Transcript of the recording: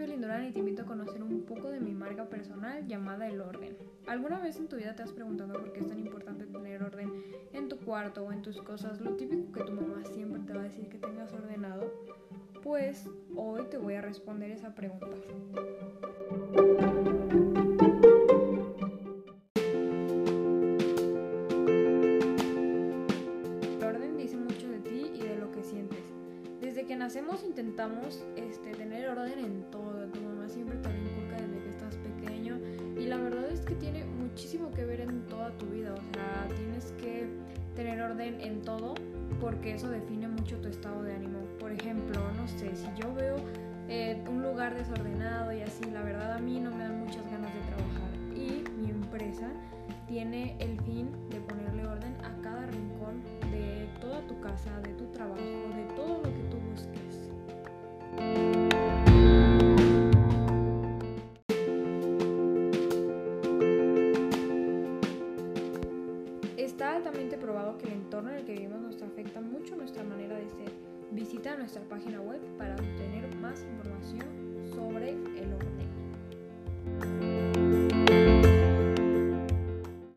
soy Belin y te invito a conocer un poco de mi marca personal llamada El Orden. ¿Alguna vez en tu vida te has preguntado por qué es tan importante tener orden en tu cuarto o en tus cosas? Lo típico que tu mamá siempre te va a decir que tengas ordenado. Pues hoy te voy a responder esa pregunta. El orden dice mucho de ti y de lo que sientes. Desde que nacemos intentamos este, tener orden en todo. Tu mamá siempre te lo inculca desde que estás pequeño y la verdad es que tiene muchísimo que ver en toda tu vida. O sea, tienes que tener orden en todo porque eso define mucho tu estado de ánimo. Por ejemplo, no sé, si yo veo eh, un lugar desordenado y así, la verdad a mí no me dan muchas ganas de trabajar. Y mi empresa tiene el fin de ponerle orden a cada rincón de toda tu casa, de tu trabajo, Está altamente probado que el entorno en el que vivimos nos afecta mucho nuestra manera de ser. Visita nuestra página web para obtener más información sobre.